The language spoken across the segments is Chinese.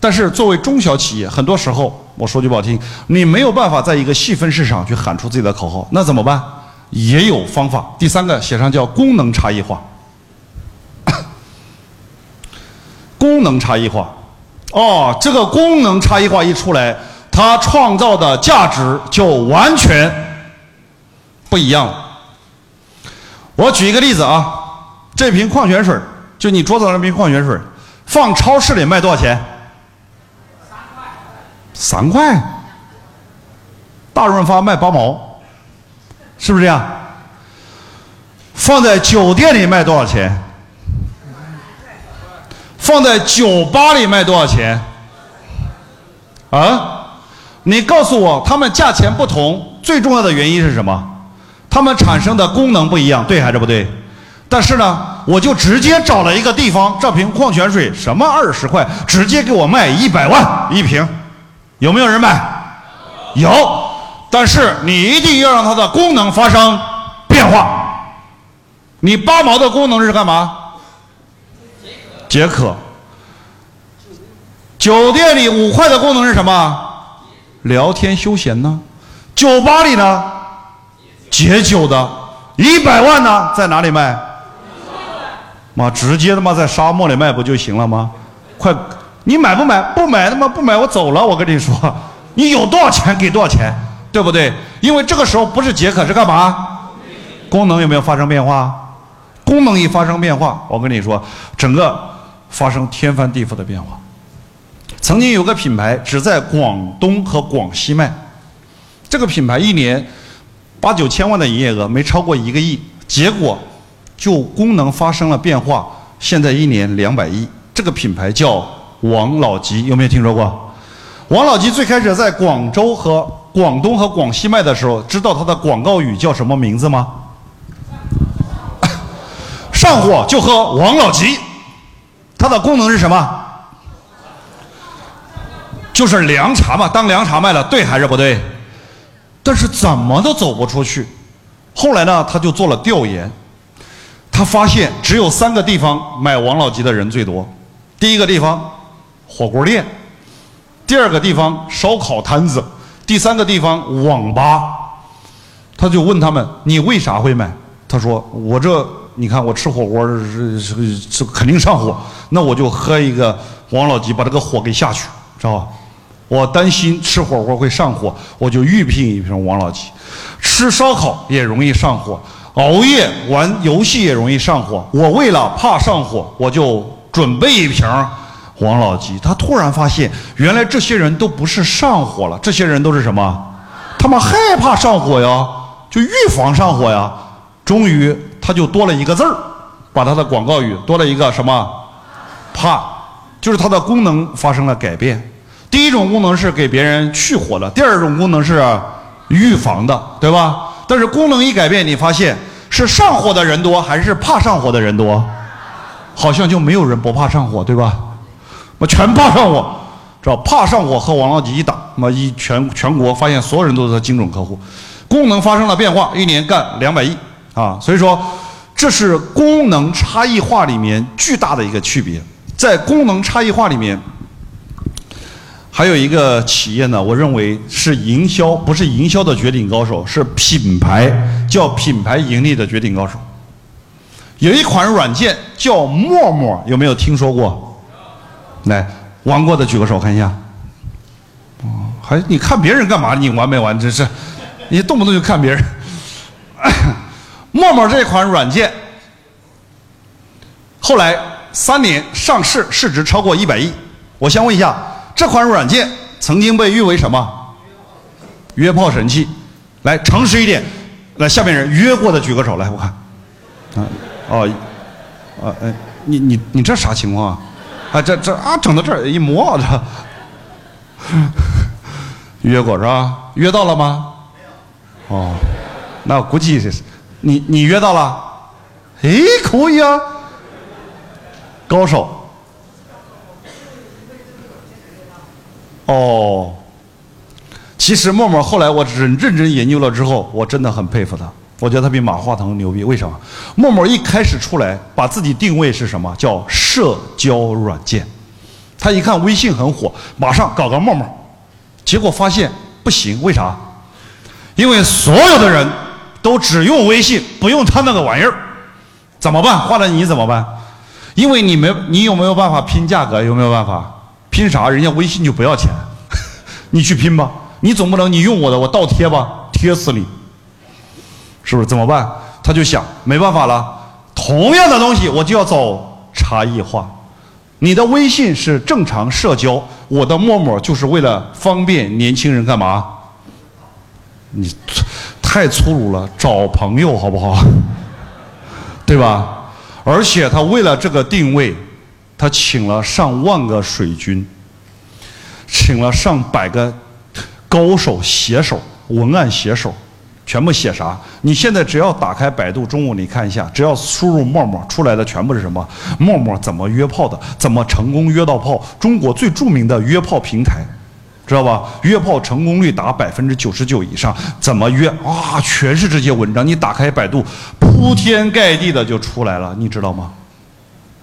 但是作为中小企业，很多时候我说句不好听，你没有办法在一个细分市场去喊出自己的口号，那怎么办？也有方法。第三个写上叫功能差异化。功能差异化，哦，这个功能差异化一出来，它创造的价值就完全不一样了。我举一个例子啊，这瓶矿泉水就你桌子上那瓶矿泉水放超市里卖多少钱？三块。大润发卖八毛，是不是这样？放在酒店里卖多少钱？放在酒吧里卖多少钱？啊？你告诉我，它们价钱不同，最重要的原因是什么？它们产生的功能不一样，对还是不对？但是呢，我就直接找了一个地方，这瓶矿泉水什么二十块，直接给我卖一百万一瓶，有没有人买？有。但是你一定要让它的功能发生变化。你八毛的功能是干嘛？解渴。酒店里五块的功能是什么？聊天休闲呢？酒吧里呢？解酒的。一百万呢？在哪里卖？妈，直接他妈在沙漠里卖不就行了吗？快，你买不买？不买他妈不买我走了。我跟你说，你有多少钱给多少钱。对不对？因为这个时候不是解渴，是干嘛？功能有没有发生变化？功能一发生变化，我跟你说，整个发生天翻地覆的变化。曾经有个品牌只在广东和广西卖，这个品牌一年八九千万的营业额，没超过一个亿。结果就功能发生了变化，现在一年两百亿。这个品牌叫王老吉，有没有听说过？王老吉最开始在广州和广东和广西卖的时候，知道他的广告语叫什么名字吗？上火就喝王老吉，它的功能是什么？就是凉茶嘛，当凉茶卖了，对还是不对？但是怎么都走不出去。后来呢，他就做了调研，他发现只有三个地方买王老吉的人最多。第一个地方，火锅店；第二个地方，烧烤摊子。第三个地方网吧，他就问他们：“你为啥会买？”他说：“我这你看，我吃火锅是是是肯定上火，那我就喝一个王老吉，把这个火给下去，知道吧？我担心吃火锅会上火，我就预聘一瓶王老吉。吃烧烤也容易上火，熬夜玩游戏也容易上火。我为了怕上火，我就准备一瓶。”王老吉，他突然发现，原来这些人都不是上火了，这些人都是什么？他们害怕上火呀，就预防上火呀。终于，他就多了一个字儿，把他的广告语多了一个什么？怕，就是它的功能发生了改变。第一种功能是给别人去火的，第二种功能是预防的，对吧？但是功能一改变，你发现是上火的人多还是怕上火的人多？好像就没有人不怕上火，对吧？我全怕上火，知道怕上火和王老吉一打，那一全全国发现所有人都是他精准客户，功能发生了变化，一年干两百亿啊！所以说，这是功能差异化里面巨大的一个区别。在功能差异化里面，还有一个企业呢，我认为是营销，不是营销的绝顶高手，是品牌叫品牌盈利的绝顶高手。有一款软件叫陌陌，有没有听说过？来玩过的举个手看一下。哦，还你看别人干嘛？你玩没玩？这是，你动不动就看别人。陌陌这款软件，后来三年上市，市值超过一百亿。我先问一下，这款软件曾经被誉为什么？约炮神器。来，诚实一点。来，下面人约过的举个手来，我看。啊，哦，啊，哎，你你你这啥情况啊？啊，这这啊，整到这儿一摸，这约过是吧？约到了吗？哦，那估计是，你你约到了？哎，可以啊，高手。哦，其实默默后来我认认真研究了之后，我真的很佩服他。我觉得他比马化腾牛逼，为什么？陌陌一开始出来，把自己定位是什么？叫社交软件。他一看微信很火，马上搞个陌陌，结果发现不行，为啥？因为所有的人都只用微信，不用他那个玩意儿，怎么办？换了你怎么办？因为你没，你有没有办法拼价格？有没有办法拼啥？人家微信就不要钱，你去拼吧。你总不能你用我的，我倒贴吧，贴死你，是不是？怎么办？他就想，没办法了，同样的东西我就要走差异化。你的微信是正常社交，我的陌陌就是为了方便年轻人干嘛？你太粗鲁了，找朋友好不好？对吧？而且他为了这个定位，他请了上万个水军，请了上百个高手写手、文案写手，全部写啥？你现在只要打开百度，中午你看一下，只要输入“陌陌”，出来的全部是什么？陌陌怎么约炮的？怎么成功约到炮？中国最著名的约炮平台，知道吧？约炮成功率达百分之九十九以上，怎么约？啊，全是这些文章。你打开百度。铺天盖地的就出来了，你知道吗？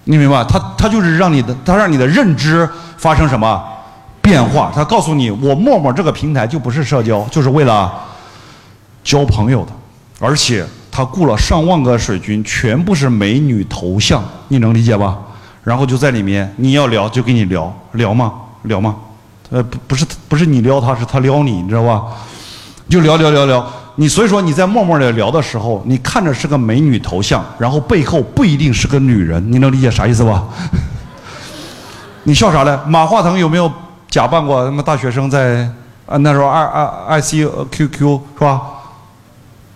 你明白？他他就是让你的，他让你的认知发生什么变化？他告诉你，我陌陌这个平台就不是社交，就是为了交朋友的，而且他雇了上万个水军，全部是美女头像，你能理解吧？然后就在里面，你要聊就跟你聊聊吗？聊吗？呃，不不是不是你撩他，是他撩你，你知道吧？就聊聊聊聊。你所以说你在默默的聊的时候，你看着是个美女头像，然后背后不一定是个女人，你能理解啥意思吧？你笑啥嘞？马化腾有没有假扮过什么大学生在啊那时候爱爱爱 C Q Q 是吧？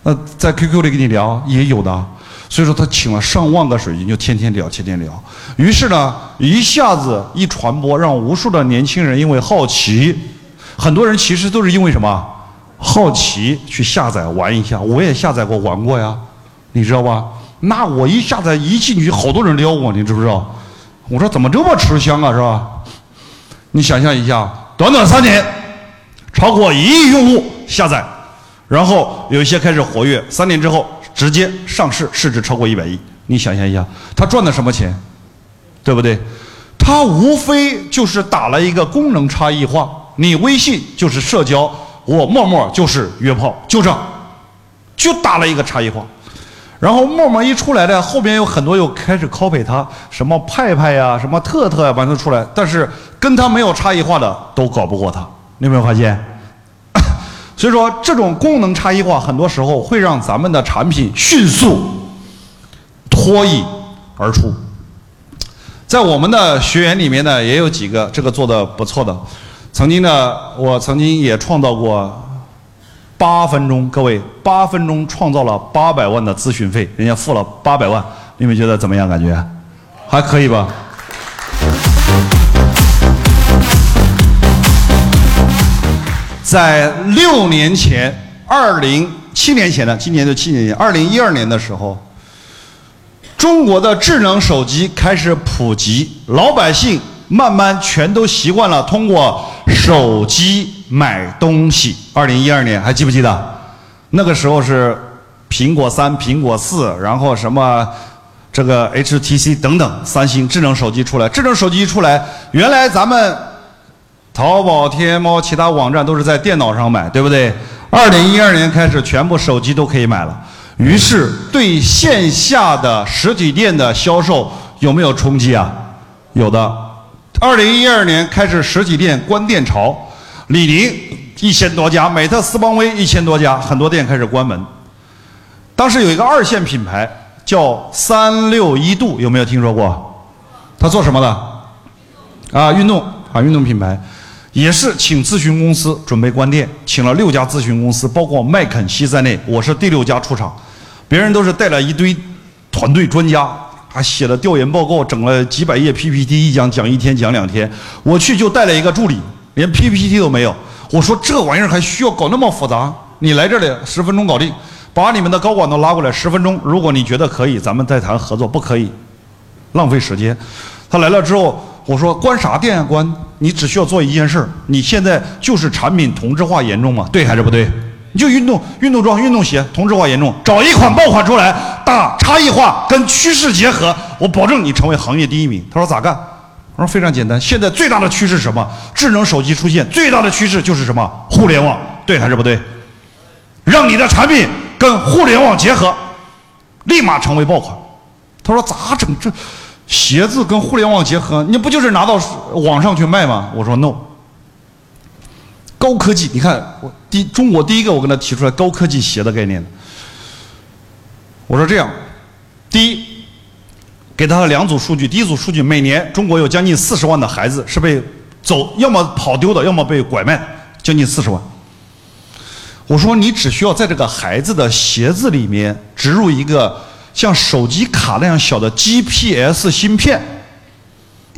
那在 Q Q 里跟你聊也有的，所以说他请了上万个水军，就天天聊，天天聊。于是呢，一下子一传播，让无数的年轻人因为好奇，很多人其实都是因为什么？好奇去下载玩一下，我也下载过玩过呀，你知道吧？那我一下载一进去，好多人撩我，你知不知道？我说怎么这么吃香啊，是吧？你想象一下，短短三年，超过一亿用户下载，然后有一些开始活跃，三年之后直接上市，市值超过一百亿。你想象一下，他赚的什么钱？对不对？他无非就是打了一个功能差异化，你微信就是社交。我陌陌就是约炮，就这，就打了一个差异化，然后陌陌一出来呢，后边有很多又开始 copy 它，什么派派呀，什么特特呀，完全出来，但是跟他没有差异化的都搞不过他，你有没有发现？所以说这种功能差异化，很多时候会让咱们的产品迅速脱颖而出。在我们的学员里面呢，也有几个这个做的不错的。曾经呢，我曾经也创造过八分钟，各位八分钟创造了八百万的咨询费，人家付了八百万，你们觉得怎么样？感觉还可以吧？在六年前，二零七年前呢，今年就七年前，二零一二年的时候，中国的智能手机开始普及，老百姓慢慢全都习惯了通过。手机买东西，二零一二年还记不记得？那个时候是苹果三、苹果四，然后什么这个 HTC 等等，三星智能手机出来。智能手机一出来，原来咱们淘宝、天猫其他网站都是在电脑上买，对不对？二零一二年开始，全部手机都可以买了。于是对线下的实体店的销售有没有冲击啊？有的。二零一二年开始实体店关店潮，李宁一千多家，美特斯邦威一千多家，很多店开始关门。当时有一个二线品牌叫三六一度，有没有听说过？他做什么的？啊，运动啊，运动品牌，也是请咨询公司准备关店，请了六家咨询公司，包括麦肯锡在内，我是第六家出场，别人都是带了一堆团队专家。还写了调研报告，整了几百页 PPT，一讲讲一天，讲两天。我去就带了一个助理，连 PPT 都没有。我说这玩意儿还需要搞那么复杂？你来这里十分钟搞定，把你们的高管都拉过来十分钟。如果你觉得可以，咱们再谈合作；不可以，浪费时间。他来了之后，我说关啥店啊？关？你只需要做一件事你现在就是产品同质化严重吗？对还是不对？你就运动运动装、运动鞋，同质化严重，找一款爆款出来，大差异化跟趋势结合，我保证你成为行业第一名。他说咋干？我说非常简单，现在最大的趋势是什么？智能手机出现，最大的趋势就是什么？互联网，对还是不对？让你的产品跟互联网结合，立马成为爆款。他说咋整？这鞋子跟互联网结合，你不就是拿到网上去卖吗？我说 no。高科技，你看我第中国第一个我跟他提出来高科技鞋的概念。我说这样，第一，给他两组数据，第一组数据每年中国有将近四十万的孩子是被走，要么跑丢的，要么被拐卖，将近四十万。我说你只需要在这个孩子的鞋子里面植入一个像手机卡那样小的 GPS 芯片，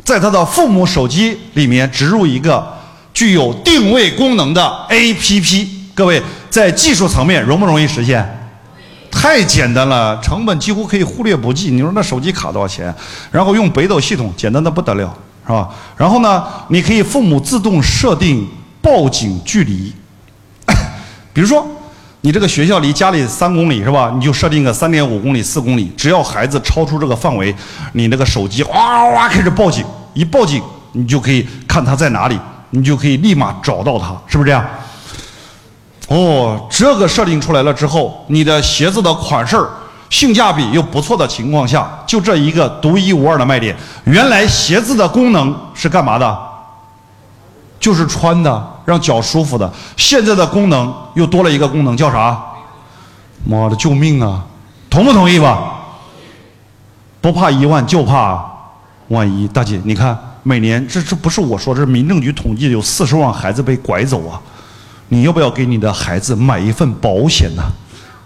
在他的父母手机里面植入一个。具有定位功能的 APP，各位在技术层面容不容易实现？太简单了，成本几乎可以忽略不计。你说那手机卡多少钱？然后用北斗系统，简单的不得了，是吧？然后呢，你可以父母自动设定报警距离，比如说你这个学校离家里三公里是吧？你就设定个三点五公里、四公里，只要孩子超出这个范围，你那个手机哗哗开始报警，一报警你就可以看他在哪里。你就可以立马找到他，是不是这样？哦，这个设定出来了之后，你的鞋子的款式、性价比又不错的情况下，就这一个独一无二的卖点。原来鞋子的功能是干嘛的？就是穿的，让脚舒服的。现在的功能又多了一个功能，叫啥？妈的，救命啊！同不同意吧？不怕一万，就怕万一。大姐，你看。每年这这不是我说，这是民政局统计的有四十万孩子被拐走啊！你要不要给你的孩子买一份保险呢？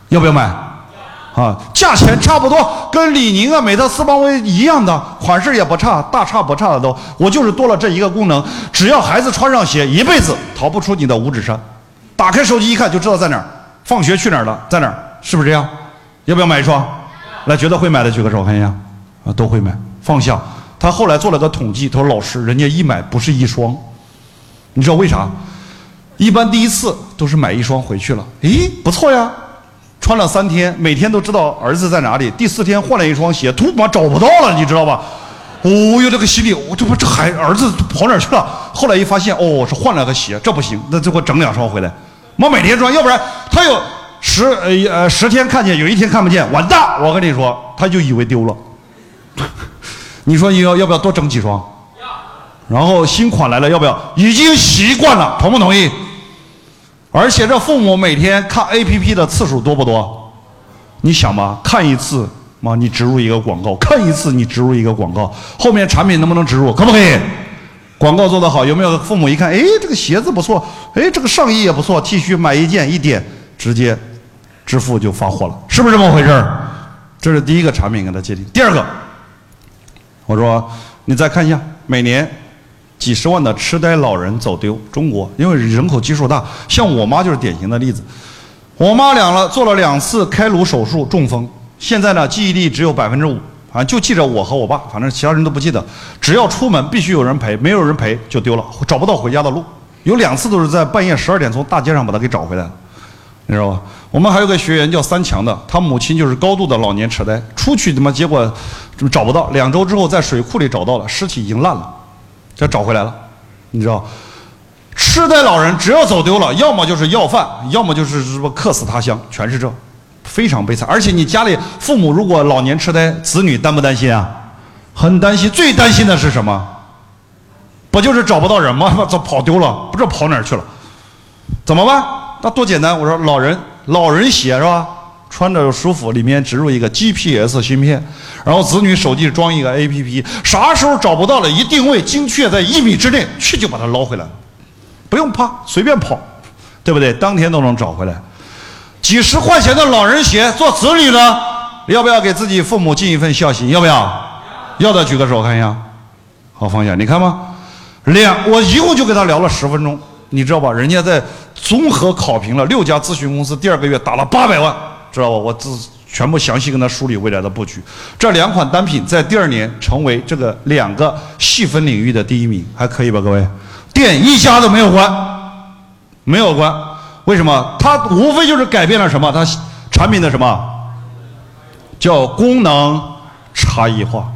要不要买？啊，价钱差不多，跟李宁啊、美特斯邦威一样的，款式也不差，大差不差的都。我就是多了这一个功能，只要孩子穿上鞋，一辈子逃不出你的五指山。打开手机一看就知道在哪儿，放学去哪儿了，在哪儿，是不是这样？要不要买一双？来，觉得会买的举个手，看一下。啊，都会买，放下。他后来做了个统计，他说：“老师，人家一买不是一双，你知道为啥？一般第一次都是买一双回去了，咦，不错呀，穿了三天，每天都知道儿子在哪里。第四天换了一双鞋，突然找不到了，你知道吧？哦哟，这个心里，我这不这孩儿子跑哪去了？后来一发现，哦，是换了个鞋，这不行，那就给我整两双回来。妈每天穿，要不然他有十呃呃十天看见，有一天看不见，完蛋！我跟你说，他就以为丢了。”你说你要要不要多整几双？然后新款来了要不要？已经习惯了，同不同意？而且这父母每天看 A P P 的次数多不多？你想吧，看一次，妈你植入一个广告；看一次你植入一个广告，后面产品能不能植入？可不可以？广告做得好，有没有父母一看，哎，这个鞋子不错，哎，这个上衣也不错，T 恤买一件一点，直接支付就发货了，是不是这么回事儿？这是第一个产品给他界定，第二个。我说，你再看一下，每年几十万的痴呆老人走丢，中国因为人口基数大，像我妈就是典型的例子。我妈两了做了两次开颅手术，中风，现在呢记忆力只有百分之五，反正就记着我和我爸，反正其他人都不记得。只要出门必须有人陪，没有人陪就丢了，找不到回家的路。有两次都是在半夜十二点从大街上把他给找回来了。你知道吧？我们还有个学员叫三强的，他母亲就是高度的老年痴呆，出去他妈结果找不到，两周之后在水库里找到了，尸体已经烂了，这找回来了。你知道，痴呆老人只要走丢了，要么就是要饭，要么就是什么客死他乡，全是这，非常悲惨。而且你家里父母如果老年痴呆，子女担不担心啊？很担心，最担心的是什么？不就是找不到人吗？这跑丢了？不知道跑哪儿去了？怎么办？那多简单！我说老人老人鞋是吧？穿着又舒服，里面植入一个 GPS 芯片，然后子女手机装一个 APP，啥时候找不到了，一定位精确在一米之内，去就把它捞回来，不用怕，随便跑，对不对？当天都能找回来。几十块钱的老人鞋，做子女的，要不要给自己父母尽一份孝心？要不要？要的举个手看一下。好，放下。你看吗？两，我一共就跟他聊了十分钟。你知道吧？人家在综合考评了六家咨询公司，第二个月打了八百万，知道吧？我自全部详细跟他梳理未来的布局。这两款单品在第二年成为这个两个细分领域的第一名，还可以吧？各位，店一家都没有关，没有关。为什么？它无非就是改变了什么？它产品的什么？叫功能差异化。